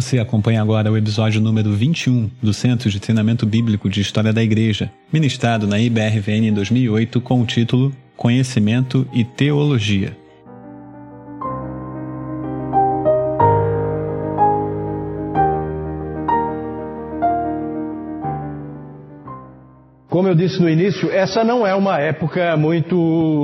Você acompanha agora o episódio número 21 do Centro de Treinamento Bíblico de História da Igreja, ministrado na IBRVN em 2008 com o título Conhecimento e Teologia. Eu disse no início, essa não é uma época muito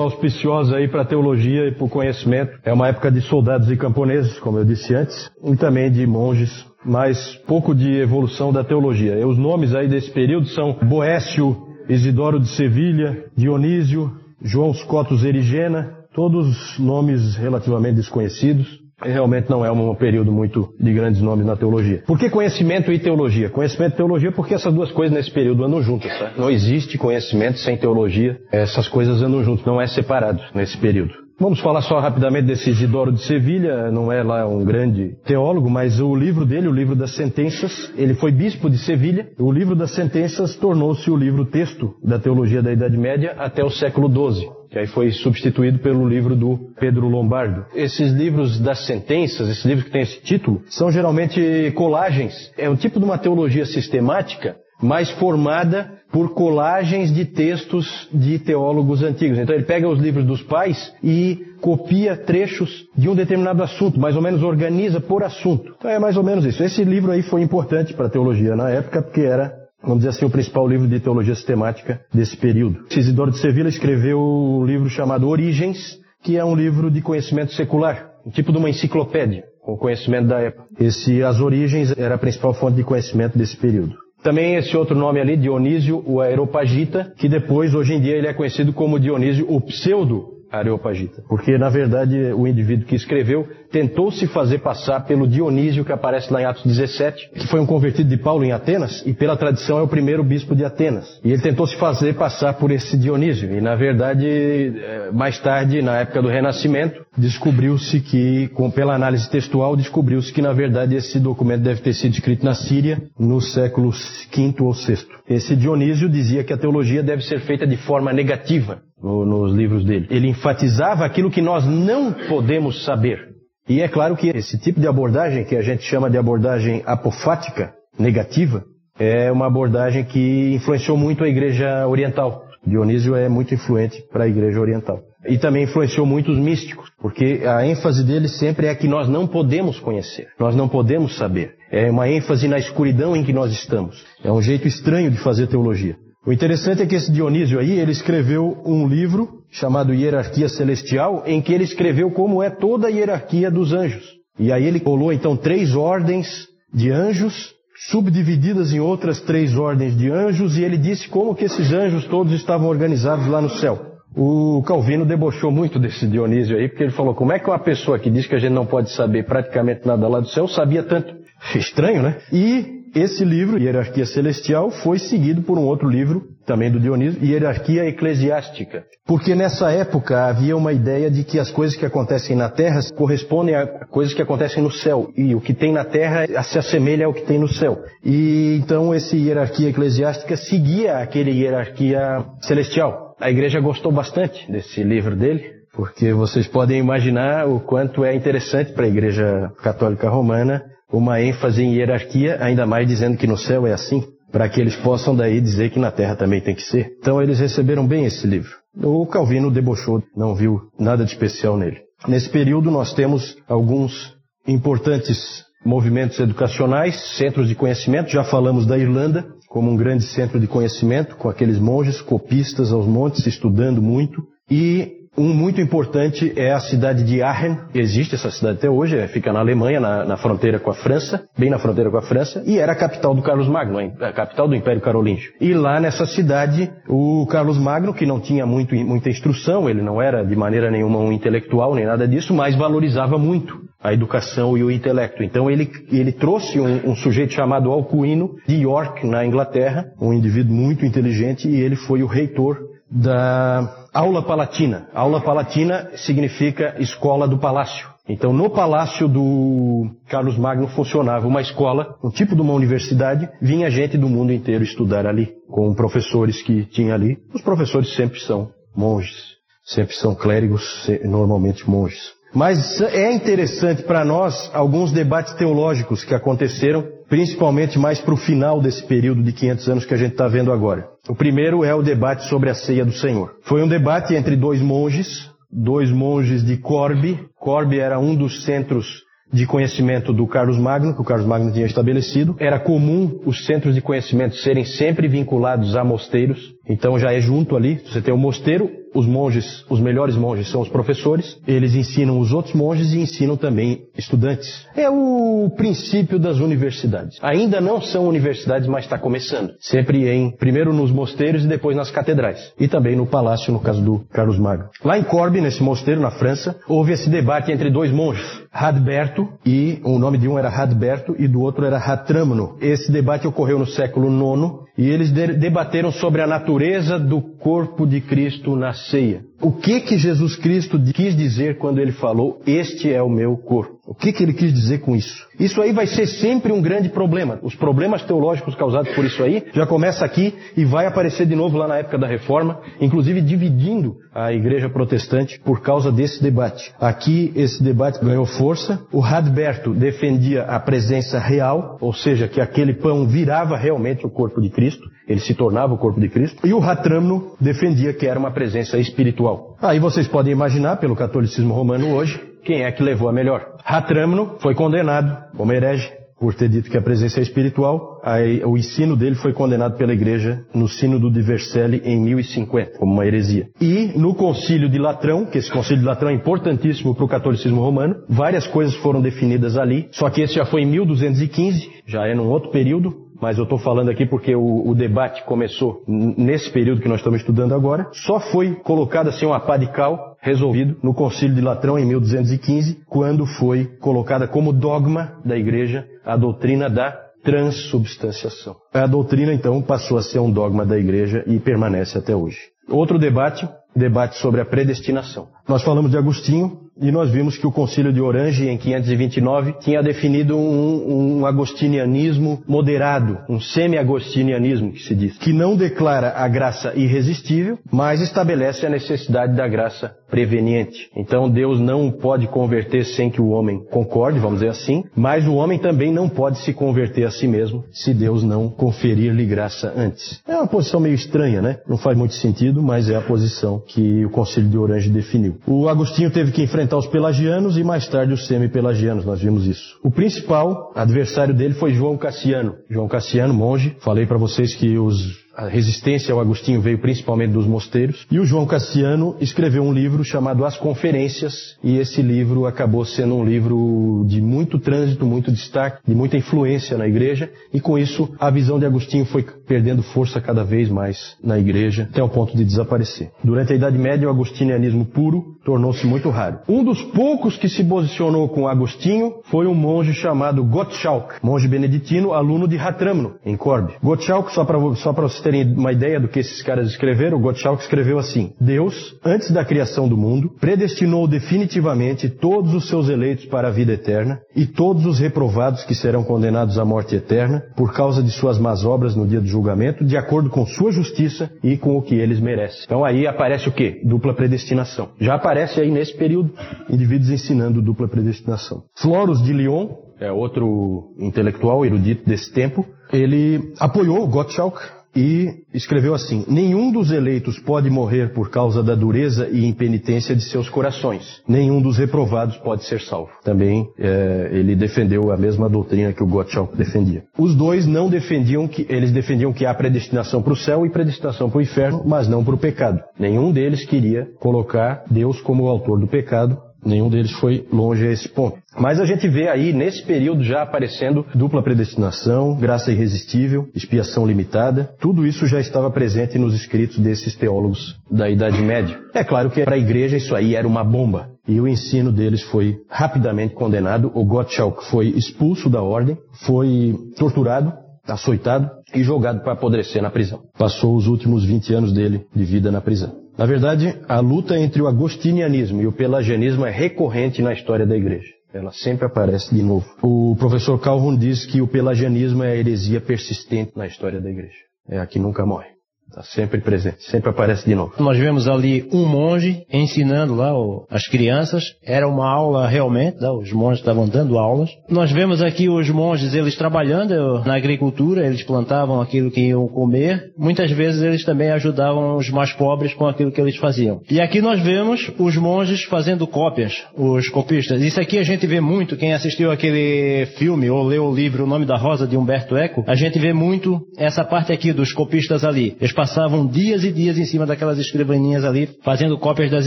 auspiciosa aí para teologia e para o conhecimento. É uma época de soldados e camponeses, como eu disse antes, e também de monges, mas pouco de evolução da teologia. E os nomes aí desse período são Boécio, Isidoro de Sevilha, Dionísio, João Scotus Erigena, todos nomes relativamente desconhecidos realmente não é um período muito de grandes nomes na teologia. Por que conhecimento e teologia? Conhecimento e teologia porque essas duas coisas nesse período andam juntas. Tá? Não existe conhecimento sem teologia. Essas coisas andam juntas, não é separado nesse período. Vamos falar só rapidamente desse Isidoro de Sevilha, não é lá um grande teólogo, mas o livro dele, o livro das sentenças, ele foi bispo de Sevilha. O livro das sentenças tornou-se o livro texto da teologia da Idade Média até o século XII que aí foi substituído pelo livro do Pedro Lombardo. Esses livros das sentenças, esses livros que têm esse título, são geralmente colagens. É um tipo de uma teologia sistemática, mais formada por colagens de textos de teólogos antigos. Então ele pega os livros dos pais e copia trechos de um determinado assunto, mais ou menos organiza por assunto. Então é mais ou menos isso. Esse livro aí foi importante para a teologia na época, porque era vamos dizer assim, o principal livro de teologia sistemática desse período. Isidoro de Sevilla escreveu um livro chamado Origens, que é um livro de conhecimento secular, tipo de uma enciclopédia, com conhecimento da época. Esse As Origens era a principal fonte de conhecimento desse período. Também esse outro nome ali, Dionísio o Aeropagita, que depois, hoje em dia, ele é conhecido como Dionísio o Pseudo Areopagita. Porque, na verdade, o indivíduo que escreveu tentou se fazer passar pelo Dionísio que aparece lá em Atos 17, que foi um convertido de Paulo em Atenas, e pela tradição é o primeiro bispo de Atenas. E ele tentou se fazer passar por esse Dionísio. E, na verdade, é, mais tarde, na época do Renascimento, descobriu-se que, com, pela análise textual, descobriu-se que, na verdade, esse documento deve ter sido escrito na Síria no século V ou VI. Esse Dionísio dizia que a teologia deve ser feita de forma negativa no, nos livros dele. Ele enfatizava aquilo que nós não podemos saber. E é claro que esse tipo de abordagem, que a gente chama de abordagem apofática, negativa, é uma abordagem que influenciou muito a igreja oriental. Dionísio é muito influente para a igreja oriental. E também influenciou muito os místicos, porque a ênfase dele sempre é que nós não podemos conhecer, nós não podemos saber. É uma ênfase na escuridão em que nós estamos. É um jeito estranho de fazer teologia. O interessante é que esse Dionísio aí, ele escreveu um livro chamado Hierarquia Celestial, em que ele escreveu como é toda a hierarquia dos anjos. E aí ele colou então três ordens de anjos, subdivididas em outras três ordens de anjos, e ele disse como que esses anjos todos estavam organizados lá no céu. O Calvino debochou muito desse Dionísio aí, porque ele falou: como é que uma pessoa que diz que a gente não pode saber praticamente nada lá do céu sabia tanto? Estranho, né? E esse livro, Hierarquia Celestial, foi seguido por um outro livro, também do Dionísio, Hierarquia Eclesiástica. Porque nessa época havia uma ideia de que as coisas que acontecem na Terra correspondem a coisas que acontecem no céu. E o que tem na Terra se assemelha ao que tem no céu. E então esse Hierarquia Eclesiástica seguia aquele Hierarquia Celestial. A igreja gostou bastante desse livro dele, porque vocês podem imaginar o quanto é interessante para a Igreja Católica Romana uma ênfase em hierarquia, ainda mais dizendo que no céu é assim, para que eles possam daí dizer que na terra também tem que ser. Então eles receberam bem esse livro. O Calvino debochou, não viu nada de especial nele. Nesse período nós temos alguns importantes movimentos educacionais, centros de conhecimento. Já falamos da Irlanda como um grande centro de conhecimento, com aqueles monges copistas aos montes, estudando muito. E um muito importante é a cidade de Aachen. Existe essa cidade até hoje, é, fica na Alemanha, na, na, fronteira com a França, bem na fronteira com a França, e era a capital do Carlos Magno, a capital do Império Carolíngio. E lá nessa cidade, o Carlos Magno, que não tinha muito, muita instrução, ele não era de maneira nenhuma um intelectual nem nada disso, mas valorizava muito a educação e o intelecto. Então ele, ele trouxe um, um, sujeito chamado Alcuino de York, na Inglaterra, um indivíduo muito inteligente, e ele foi o reitor da Aula Palatina. Aula Palatina significa escola do palácio. Então, no palácio do Carlos Magno funcionava uma escola, um tipo de uma universidade, vinha gente do mundo inteiro estudar ali, com professores que tinha ali. Os professores sempre são monges, sempre são clérigos, normalmente monges. Mas é interessante para nós alguns debates teológicos que aconteceram, principalmente mais para o final desse período de 500 anos que a gente está vendo agora. O primeiro é o debate sobre a ceia do Senhor. Foi um debate entre dois monges, dois monges de Corbe. Corbe era um dos centros de conhecimento do Carlos Magno, que o Carlos Magno tinha estabelecido. Era comum os centros de conhecimento serem sempre vinculados a mosteiros, então já é junto ali. Você tem o mosteiro, os monges, os melhores monges são os professores, eles ensinam os outros monges e ensinam também estudantes. É o princípio das universidades. Ainda não são universidades, mas está começando. Sempre em, primeiro nos mosteiros e depois nas catedrais. E também no palácio, no caso do Carlos Magno. Lá em Corbe, nesse mosteiro, na França, houve esse debate entre dois monges, Radberto, e o nome de um era Radberto e do outro era Ratramno. Esse debate ocorreu no século IX e eles debateram sobre a natureza do corpo de Cristo na ceia. O que que Jesus Cristo quis dizer quando ele falou: "Este é o meu corpo"? O que que ele quis dizer com isso? Isso aí vai ser sempre um grande problema. Os problemas teológicos causados por isso aí já começa aqui e vai aparecer de novo lá na época da Reforma, inclusive dividindo a igreja protestante por causa desse debate. Aqui esse debate ganhou força. O Radberto defendia a presença real, ou seja, que aquele pão virava realmente o corpo de Cristo, ele se tornava o corpo de Cristo. E o Ratramno defendia que era uma presença espiritual. Aí vocês podem imaginar, pelo catolicismo romano hoje, quem é que levou a melhor. Ratramno foi condenado como herege por ter dito que a presença é espiritual. Aí, o ensino dele foi condenado pela igreja no Sínodo de Vercelli em 1050, como uma heresia. E no Concílio de Latrão, que esse Concílio de Latrão é importantíssimo para o catolicismo romano, várias coisas foram definidas ali, só que esse já foi em 1215, já é num outro período, mas eu estou falando aqui porque o, o, debate começou nesse período que nós estamos estudando agora. Só foi colocado assim uma pá de cal resolvido no Concílio de Latrão em 1215, quando foi colocada como dogma da Igreja a doutrina da transubstanciação. A doutrina então passou a ser um dogma da Igreja e permanece até hoje. Outro debate, debate sobre a predestinação. Nós falamos de Agostinho, e nós vimos que o Concílio de Orange, em 529, tinha definido um, um agostinianismo moderado, um semi-agostinianismo, que se diz, que não declara a graça irresistível, mas estabelece a necessidade da graça preveniente. Então Deus não pode converter sem que o homem concorde, vamos dizer assim, mas o homem também não pode se converter a si mesmo se Deus não conferir-lhe graça antes. É uma posição meio estranha, né? Não faz muito sentido, mas é a posição que o Concílio de Orange definiu. O Agostinho teve que enfrentar enfrentar os pelagianos e mais tarde os semi-pelagianos, nós vimos isso. O principal adversário dele foi João Cassiano. João Cassiano, monge, falei para vocês que os a resistência ao Agostinho veio principalmente dos mosteiros. E o João Cassiano escreveu um livro chamado As Conferências, e esse livro acabou sendo um livro de muito trânsito, muito destaque, de muita influência na igreja, e com isso a visão de Agostinho foi perdendo força cada vez mais na igreja, até o ponto de desaparecer. Durante a Idade Média, o agostinianismo puro tornou-se muito raro. Um dos poucos que se posicionou com Agostinho foi um monge chamado Gottschalk, monge beneditino, aluno de Ratramno, em Corbe. Gottschalk, só para só vocês terem uma ideia do que esses caras escreveram, Gottschalk escreveu assim: Deus, antes da criação do mundo, predestinou definitivamente todos os seus eleitos para a vida eterna e todos os reprovados que serão condenados à morte eterna por causa de suas más obras no dia do julgamento, de acordo com sua justiça e com o que eles merecem. Então aí aparece o quê? Dupla predestinação. Já aparece aí nesse período indivíduos ensinando dupla predestinação. Floros de Lyon, é outro intelectual erudito desse tempo, ele apoiou Gottschalk e escreveu assim: Nenhum dos eleitos pode morrer por causa da dureza e impenitência de seus corações. Nenhum dos reprovados pode ser salvo. Também é, ele defendeu a mesma doutrina que o Gottschalk defendia. Os dois não defendiam que eles defendiam que há predestinação para o céu e predestinação para o inferno, mas não para o pecado. Nenhum deles queria colocar Deus como o autor do pecado Nenhum deles foi longe a esse ponto. Mas a gente vê aí, nesse período, já aparecendo dupla predestinação, graça irresistível, expiação limitada. Tudo isso já estava presente nos escritos desses teólogos da Idade Média. É claro que para a igreja isso aí era uma bomba. E o ensino deles foi rapidamente condenado. O Gottschalk foi expulso da ordem, foi torturado, açoitado e jogado para apodrecer na prisão. Passou os últimos 20 anos dele de vida na prisão. Na verdade, a luta entre o agostinianismo e o pelagianismo é recorrente na história da igreja. Ela sempre aparece de novo. O professor Calhoun diz que o pelagianismo é a heresia persistente na história da igreja. É a que nunca morre. Está sempre presente, sempre aparece de novo. Nós vemos ali um monge ensinando lá as crianças. Era uma aula realmente, né? os monges estavam dando aulas. Nós vemos aqui os monges, eles trabalhando na agricultura, eles plantavam aquilo que iam comer. Muitas vezes eles também ajudavam os mais pobres com aquilo que eles faziam. E aqui nós vemos os monges fazendo cópias, os copistas. Isso aqui a gente vê muito, quem assistiu aquele filme ou leu o livro O Nome da Rosa de Humberto Eco, a gente vê muito essa parte aqui dos copistas ali. Eles passavam dias e dias em cima daquelas escrivaninhas ali, fazendo cópias das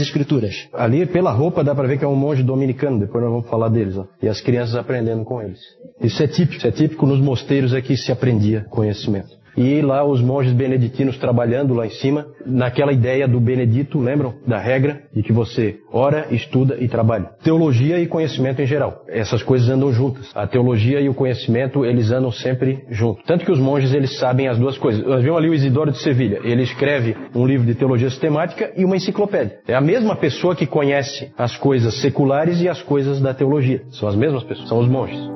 escrituras. Ali, pela roupa, dá para ver que é um monge dominicano, depois nós vamos falar deles. Ó. E as crianças aprendendo com eles. Isso é típico, isso é típico nos mosteiros é que se aprendia conhecimento e lá os monges beneditinos trabalhando lá em cima, naquela ideia do Benedito, lembram? Da regra de que você ora, estuda e trabalha. Teologia e conhecimento em geral. Essas coisas andam juntas. A teologia e o conhecimento, eles andam sempre juntos. Tanto que os monges, eles sabem as duas coisas. Nós vimos ali o Isidoro de Sevilha. Ele escreve um livro de teologia sistemática e uma enciclopédia. É a mesma pessoa que conhece as coisas seculares e as coisas da teologia. São as mesmas pessoas. São os monges.